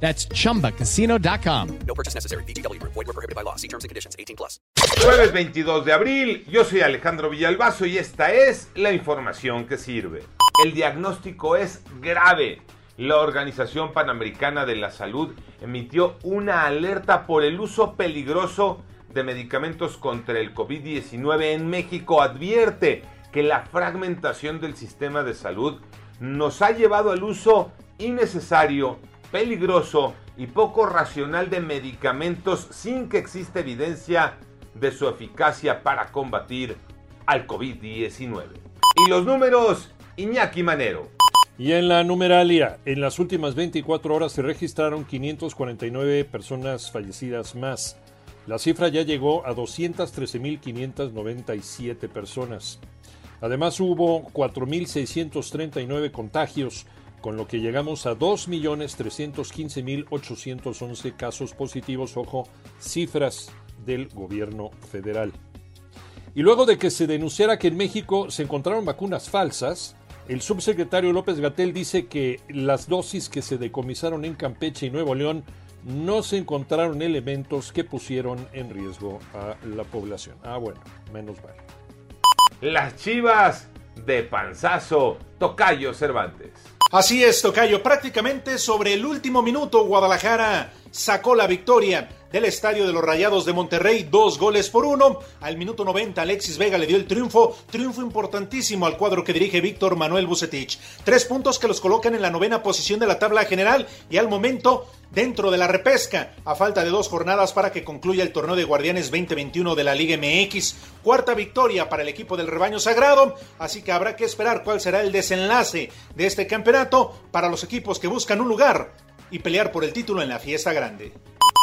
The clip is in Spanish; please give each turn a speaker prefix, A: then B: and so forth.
A: That's chumbacasino.com.
B: No purchase necessary. BGW. Void were prohibited by law. See terms and conditions. 18 plus.
C: Jueves 22 de abril, yo soy Alejandro Villalbazo y esta es la información que sirve. El diagnóstico es grave. La Organización Panamericana de la Salud emitió una alerta por el uso peligroso de medicamentos contra el COVID-19 en México. Advierte que la fragmentación del sistema de salud nos ha llevado al uso innecesario, peligroso y poco racional de medicamentos sin que exista evidencia de su eficacia para combatir al COVID-19. Y los números, Iñaki Manero.
D: Y en la numeralia, en las últimas 24 horas se registraron 549 personas fallecidas más. La cifra ya llegó a 213.597 personas. Además hubo 4.639 contagios, con lo que llegamos a 2.315.811 casos positivos, ojo, cifras del gobierno federal. Y luego de que se denunciara que en México se encontraron vacunas falsas, el subsecretario López Gatel dice que las dosis que se decomisaron en Campeche y Nuevo León no se encontraron elementos que pusieron en riesgo a la población. Ah, bueno, menos mal.
C: Las chivas de panzazo, Tocayo Cervantes.
E: Así es, Tocayo. Prácticamente sobre el último minuto, Guadalajara sacó la victoria del estadio de los Rayados de Monterrey, dos goles por uno. Al minuto 90, Alexis Vega le dio el triunfo, triunfo importantísimo al cuadro que dirige Víctor Manuel Bucetich. Tres puntos que los colocan en la novena posición de la tabla general y al momento dentro de la repesca, a falta de dos jornadas para que concluya el torneo de Guardianes 2021 de la Liga MX. Cuarta victoria para el equipo del rebaño sagrado, así que habrá que esperar cuál será el desenlace de este campeonato para los equipos que buscan un lugar y pelear por el título en la fiesta grande.